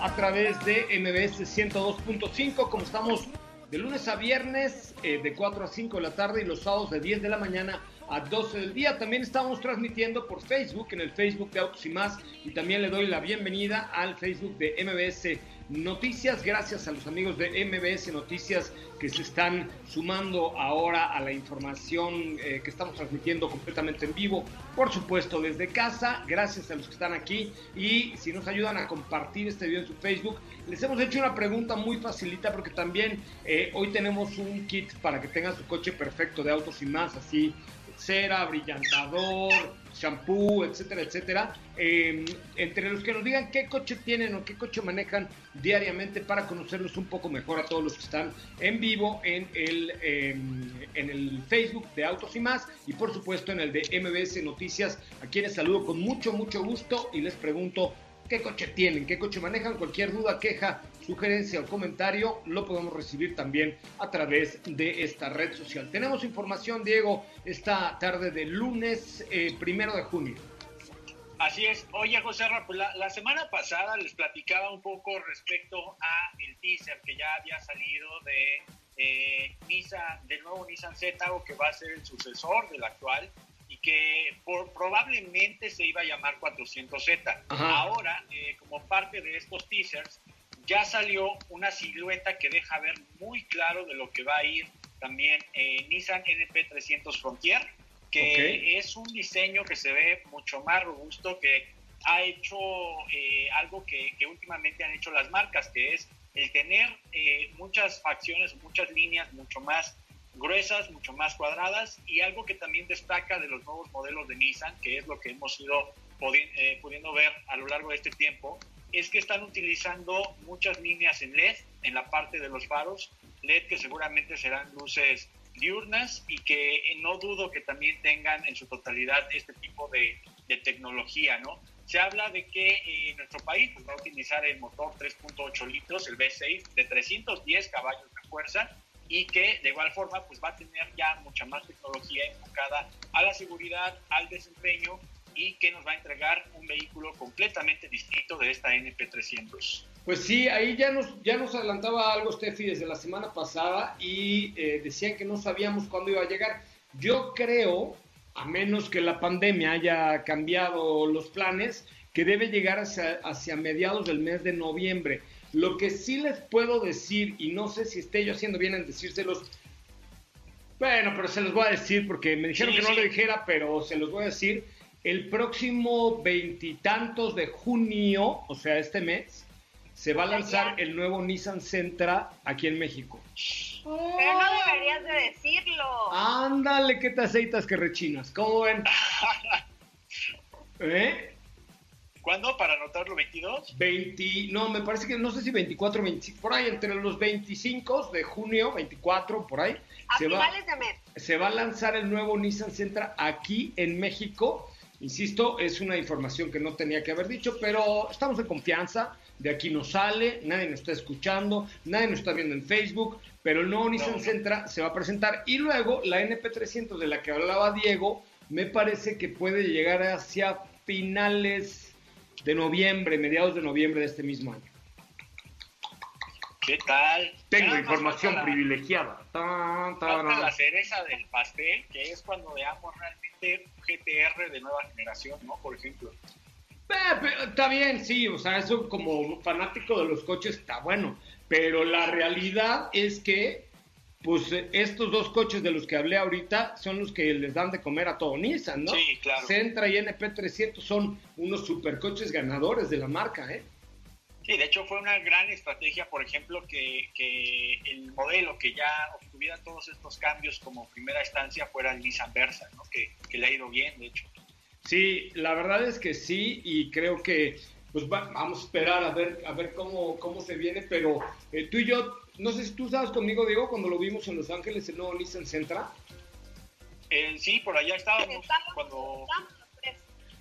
A través de MBS 102.5, como estamos de lunes a viernes eh, de 4 a 5 de la tarde y los sábados de 10 de la mañana a 12 del día. También estamos transmitiendo por Facebook, en el Facebook de Autos y Más, y también le doy la bienvenida al Facebook de MBS Noticias. Gracias a los amigos de MBS Noticias que se están sumando ahora a la información eh, que estamos transmitiendo completamente en vivo. Por supuesto, desde casa. Gracias a los que están aquí. Y si nos ayudan a compartir este video en su Facebook, les hemos hecho una pregunta muy facilita porque también eh, hoy tenemos un kit para que tengan su coche perfecto de autos y más, así cera, brillantador, shampoo, etcétera, etcétera. Eh, entre los que nos digan qué coche tienen o qué coche manejan diariamente para conocerlos un poco mejor a todos los que están en vivo en el, eh, en el Facebook de Autos y Más y por supuesto en el de MBS Noticias, a quienes saludo con mucho, mucho gusto y les pregunto qué coche tienen, qué coche manejan, cualquier duda, queja, sugerencia o comentario lo podemos recibir también a través de esta red social. Tenemos información, Diego, esta tarde de lunes eh, primero de junio. Así es. Oye, José Ra, pues la, la, semana pasada les platicaba un poco respecto a el teaser que ya había salido de eh, Nissan, del nuevo Nissan Z, o que va a ser el sucesor del actual y que por, probablemente se iba a llamar 400Z. Ahora, eh, como parte de estos teasers, ya salió una silueta que deja ver muy claro de lo que va a ir también eh, Nissan NP300 Frontier, que okay. es un diseño que se ve mucho más robusto, que ha hecho eh, algo que, que, últimamente han hecho las marcas, que es el tener eh, muchas facciones, muchas líneas mucho más gruesas, mucho más cuadradas y algo que también destaca de los nuevos modelos de Nissan, que es lo que hemos ido eh, pudiendo ver a lo largo de este tiempo, es que están utilizando muchas líneas en LED en la parte de los faros, LED que seguramente serán luces diurnas y que no dudo que también tengan en su totalidad este tipo de, de tecnología, ¿no? Se habla de que eh, nuestro país pues, va a utilizar el motor 3.8 litros, el V6, de 310 caballos de fuerza y que de igual forma pues va a tener ya mucha más tecnología enfocada a la seguridad, al desempeño y que nos va a entregar un vehículo completamente distinto de esta NP300. Pues sí, ahí ya nos, ya nos adelantaba algo Steffi desde la semana pasada y eh, decían que no sabíamos cuándo iba a llegar. Yo creo, a menos que la pandemia haya cambiado los planes, que debe llegar hacia, hacia mediados del mes de noviembre. Lo que sí les puedo decir, y no sé si esté yo haciendo bien en decírselos, bueno, pero se los voy a decir porque me dijeron sí, que no sí. lo dijera, pero se los voy a decir. El próximo veintitantos de junio, o sea, este mes, se va a lanzar el nuevo Nissan Sentra aquí en México. Pero no deberías de decirlo. Ándale, que te aceitas que rechinas. ¿Cómo ven? *laughs* ¿Eh? ¿Cuándo? ¿Para anotarlo 22? 20, no, me parece que no sé si 24, 25, por ahí, entre los 25 de junio, 24, por ahí. A se finales va, de mes. Se va a lanzar el nuevo Nissan Sentra aquí en México. Insisto, es una información que no tenía que haber dicho, pero estamos en confianza. De aquí no sale, nadie nos está escuchando, nadie nos está viendo en Facebook, pero el nuevo no, Nissan no. Sentra se va a presentar. Y luego la NP300 de la que hablaba Diego, me parece que puede llegar hacia finales de noviembre, mediados de noviembre de este mismo año. ¿Qué tal? Tengo ya información la, privilegiada. Ta, ta, ta, la cereza del pastel, que es cuando veamos realmente GTR de nueva generación, ¿no? Por ejemplo. Eh, está bien, sí, o sea, eso como fanático de los coches está bueno, pero la realidad es que, pues, estos dos coches de los que hablé ahorita son los que les dan de comer a todo Nissan, ¿no? Sí, claro. Sentra y NP300 son unos supercoches ganadores de la marca, ¿eh? Sí, de hecho fue una gran estrategia, por ejemplo, que, que, el modelo que ya obtuviera todos estos cambios como primera instancia fuera el Nissan Versa, ¿no? que, que, le ha ido bien, de hecho. Sí, la verdad es que sí, y creo que pues vamos a esperar a ver, a ver cómo, cómo se viene, pero eh, tú y yo, no sé si tú estabas conmigo, Diego, cuando lo vimos en Los Ángeles, el nuevo Nissan Sentra. Eh, sí, por allá estábamos cuando...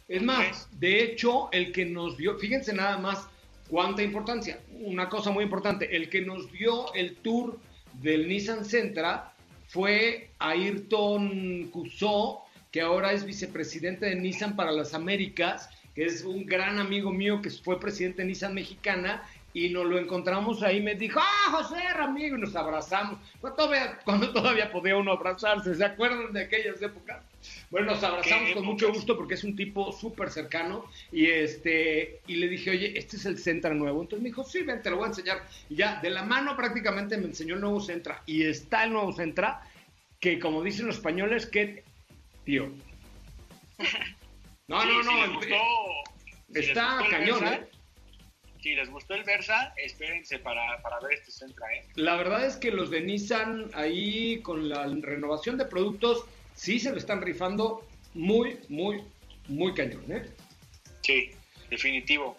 Es más, de hecho, el que nos vio, fíjense nada más cuánta importancia, una cosa muy importante, el que nos dio el tour del Nissan Sentra fue Ayrton Cusó, que ahora es vicepresidente de Nissan para las Américas, que es un gran amigo mío que fue presidente de Nissan Mexicana y nos lo encontramos ahí, me dijo, ah, José, amigo, y nos abrazamos. Cuando todavía, cuando todavía podía uno abrazarse, ¿se acuerdan de aquellas épocas? Bueno, nos abrazamos con mucho gusto porque es un tipo súper cercano y este y le dije, oye, este es el Centra nuevo. Entonces me dijo, sí, ven, te lo voy a enseñar. Y ya, de la mano prácticamente me enseñó el nuevo Centra. Y está el nuevo Centra, que como dicen los españoles, que, tío. *laughs* No, no, no. está cañón, ¿eh? Si les gustó el Versa, espérense para, para ver este Centra. ¿eh? La verdad es que los de Nissan ahí con la renovación de productos sí se lo están rifando muy, muy, muy cañón. ¿eh? Sí, definitivo.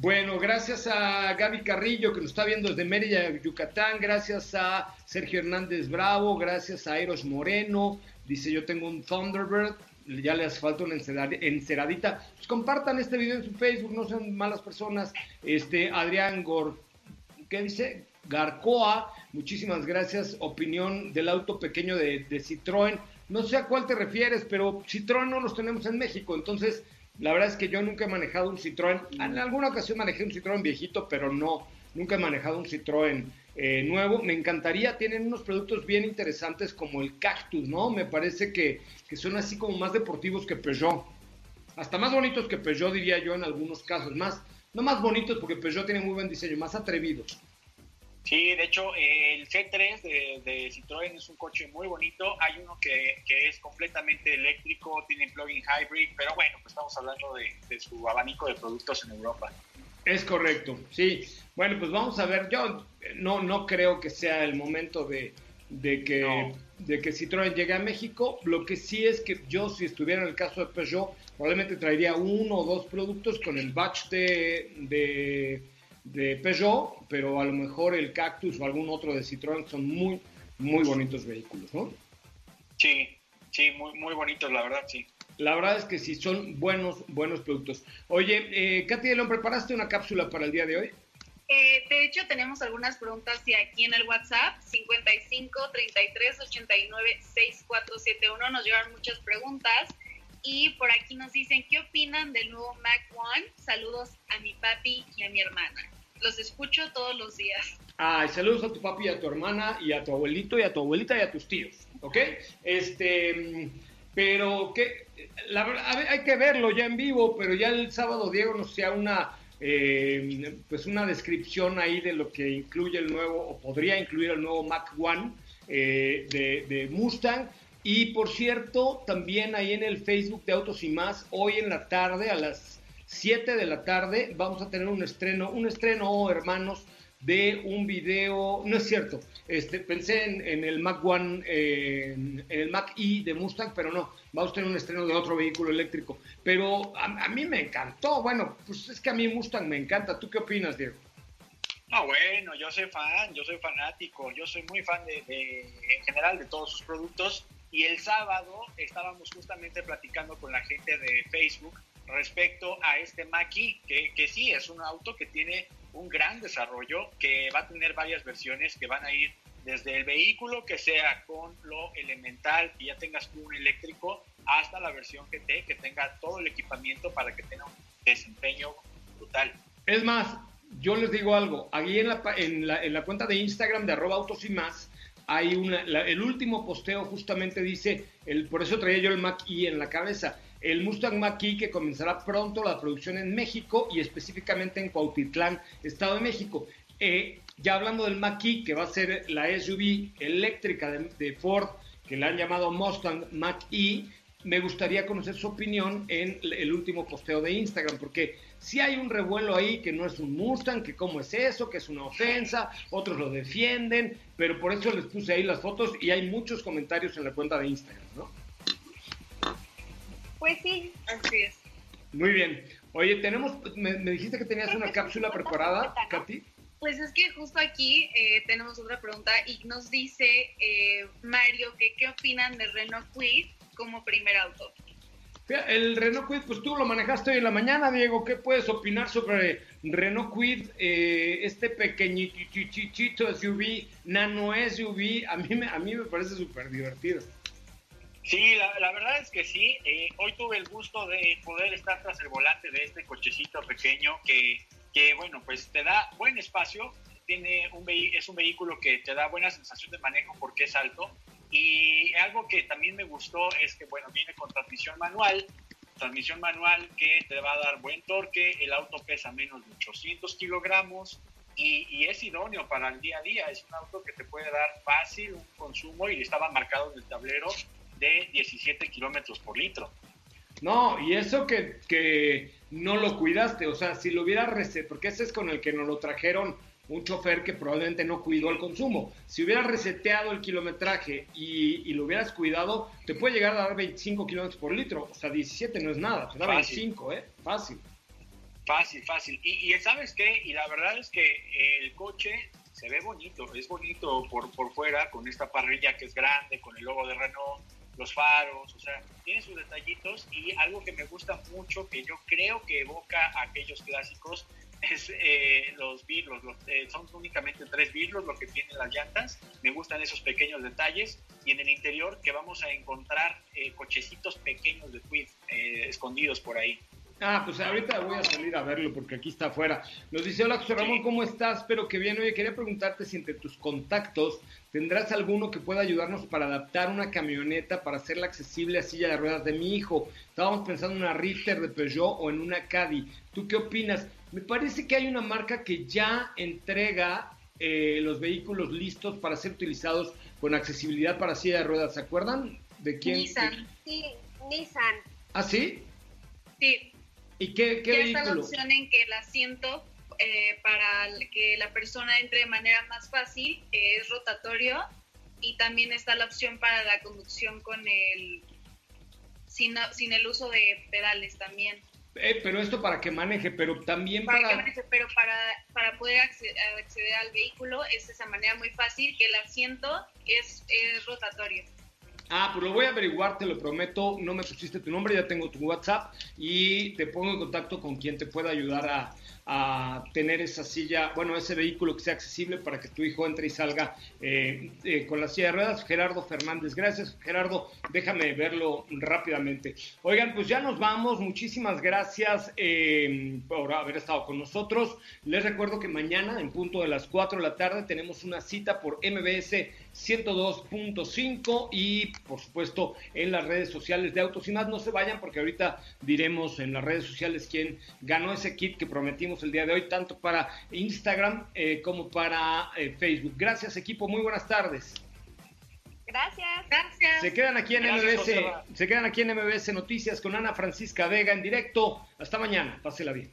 Bueno, gracias a Gaby Carrillo que nos está viendo desde Mérida, Yucatán, gracias a Sergio Hernández Bravo, gracias a Eros Moreno, dice yo tengo un Thunderbird, ya les falta una enceradita. Pues compartan este video en su Facebook, no sean malas personas. Este, Adrián Gor. Garcoa, muchísimas gracias. Opinión del auto pequeño de, de Citroën. No sé a cuál te refieres, pero Citroën no los tenemos en México, entonces la verdad es que yo nunca he manejado un Citroën. En alguna ocasión manejé un Citroën viejito, pero no, nunca he manejado un Citroën eh, nuevo. Me encantaría, tienen unos productos bien interesantes como el Cactus, ¿no? Me parece que, que son así como más deportivos que Peugeot. Hasta más bonitos que Peugeot, diría yo, en algunos casos. Más, no más bonitos porque Peugeot tiene muy buen diseño, más atrevidos. Sí, de hecho, el C3 de, Citroën es un coche muy bonito. Hay uno que, que es completamente eléctrico, tiene plug-in hybrid, pero bueno, pues estamos hablando de, de, su abanico de productos en Europa. Es correcto, sí. Bueno, pues vamos a ver. Yo no, no creo que sea el momento de, de que, de que Citroën llegue a México. Lo que sí es que yo, si estuviera en el caso de Peugeot, probablemente traería uno o dos productos con el batch de, de, de Peugeot, pero a lo mejor el Cactus o algún otro de Citroën son muy, muy bonitos vehículos, ¿no? Sí, sí, muy, muy bonitos, la verdad, sí. La verdad es que sí, son buenos, buenos productos. Oye, eh, Katy de León, ¿preparaste una cápsula para el día de hoy? Eh, de hecho, tenemos algunas preguntas y aquí en el WhatsApp, 55 33 89 6471, nos llevan muchas preguntas. Y por aquí nos dicen, ¿qué opinan del nuevo Mac One? Saludos a mi papi y a mi hermana. Los escucho todos los días. Ay, saludos a tu papi y a tu hermana y a tu abuelito y a tu abuelita y a tus tíos, ¿ok? Este, pero que, la verdad, hay que verlo ya en vivo, pero ya el sábado Diego nos sea una eh, pues una descripción ahí de lo que incluye el nuevo, o podría incluir el nuevo Mac One eh, de, Mustang. Y por cierto, también ahí en el Facebook de Autos y Más, hoy en la tarde, a las 7 de la tarde, vamos a tener un estreno, un estreno, hermanos, de un video, no es cierto, este, pensé en, el Mac One, en, el Mac E de Mustang, pero no, vamos a tener un estreno de otro vehículo eléctrico. Pero a, mí me encantó, bueno, pues es que a mí Mustang me encanta. ¿Tú qué opinas, Diego? Ah, bueno, yo soy fan, yo soy fanático, yo soy muy fan de, en general de todos sus productos. Y el sábado estábamos justamente platicando con la gente de Facebook respecto a este Maki, que, que sí, es un auto que tiene un gran desarrollo, que va a tener varias versiones que van a ir desde el vehículo que sea con lo elemental, que ya tengas un eléctrico, hasta la versión GT, que tenga todo el equipamiento para que tenga un desempeño brutal. Es más, yo les digo algo, aquí en la, en la, en la cuenta de Instagram de arroba autos y más, hay una, el último posteo justamente dice, el, por eso traía yo el Mac E en la cabeza, el Mustang Mach-E que comenzará pronto la producción en México y específicamente en Cuautitlán, Estado de México. Eh, ya hablando del Mach-E, que va a ser la SUV eléctrica de, Ford, que la han llamado Mustang Mach-E, me gustaría conocer su opinión en el último posteo de Instagram, porque si hay un revuelo ahí que no es un Mustang, que cómo es eso, que es una ofensa, otros lo defienden, pero por eso les puse ahí las fotos y hay muchos comentarios en la cuenta de Instagram, ¿no? Pues sí, así es. Muy bien. Oye, tenemos, me, dijiste que tenías una cápsula preparada, Katy. Pues es que justo aquí eh, tenemos otra pregunta y nos dice eh, Mario que qué opinan de Renault Kwid como primer auto. El Renault Kwid, pues tú lo manejaste hoy en la mañana, Diego. ¿Qué puedes opinar sobre Renault Kwid, eh, este pequeñito SUV, nano SUV? A mí me, a mí me parece súper divertido. Sí, la, verdad es que sí. Eh, hoy tuve el gusto de poder estar tras el volante de este cochecito pequeño que, que bueno, pues te da buen espacio. Tiene un es un vehículo que te da buena sensación de manejo porque es alto y algo que también me gustó es que, bueno, viene con transmisión manual, transmisión manual que te va a dar buen torque, el auto pesa menos de 800 kilogramos y, es idóneo para el día a día, es un auto que te puede dar fácil un consumo y estaba marcado en el tablero de 17 kilómetros por litro. No, y eso que, que no lo cuidaste, o sea, si lo hubiera reset, porque ese es con el que nos lo trajeron un chofer que probablemente no cuidó el consumo. Si hubieras reseteado el kilometraje y, lo hubieras cuidado, te puede llegar a dar 25 kilómetros por litro. O sea, 17 no es nada, te da 25, ¿eh? Fácil. Fácil, fácil. Y, ¿sabes qué? Y la verdad es que el coche se ve bonito, es bonito por, por fuera, con esta parrilla que es grande, con el logo de Renault, los faros, o sea, tiene sus detallitos y algo que me gusta mucho, que yo creo que evoca a aquellos clásicos, *laughs* es eh, los vidrios, eh, son únicamente tres vidrios lo que tienen las llantas, me gustan esos pequeños detalles y en el interior que vamos a encontrar eh, cochecitos pequeños de Quid escondidos por ahí. Ah, pues ahorita voy a salir a verlo porque aquí está afuera. Nos dice, hola José Ramón, ¿cómo estás? Espero que bien. Oye, quería preguntarte si entre tus contactos tendrás alguno que pueda ayudarnos para adaptar una camioneta para hacerla accesible a silla de ruedas de mi hijo. Estábamos pensando en una Rifter de Peugeot o en una Caddy. ¿Tú qué opinas? Me parece que hay una marca que ya entrega eh, los vehículos listos para ser utilizados con accesibilidad para silla de ruedas. ¿Se acuerdan de quién? Nissan. Sí, Nissan. ¿Ah, sí? Sí. ¿Y qué, qué ya vehículo? está la opción en que el asiento eh, para que la persona entre de manera más fácil eh, es rotatorio y también está la opción para la conducción con el sin, sin el uso de pedales también. Eh, pero esto para que maneje, pero también para... que maneje, pero para, para poder acceder, al vehículo es esa manera muy fácil, que el asiento es, es rotatorio. Ah, pues lo voy a averiguar, te lo prometo. No me pusiste tu nombre, ya tengo tu WhatsApp y te pongo en contacto con quien te pueda ayudar a, a tener esa silla, bueno, ese vehículo que sea accesible para que tu hijo entre y salga eh, eh, con la silla de ruedas. Gerardo Fernández, gracias Gerardo, déjame verlo rápidamente. Oigan, pues ya nos vamos, muchísimas gracias eh, por haber estado con nosotros. Les recuerdo que mañana en punto de las 4 de la tarde tenemos una cita por MBS 102.5 y por supuesto en las redes sociales de Autos y más. No se vayan porque ahorita diremos en las redes sociales quién ganó ese kit que prometimos el día de hoy, tanto para Instagram eh, como para eh, Facebook. Gracias, equipo. Muy buenas tardes. Gracias. Gracias. Se quedan aquí en MBS, se quedan aquí en MBS Noticias con Ana Francisca Vega en directo. Hasta mañana. Pásela bien.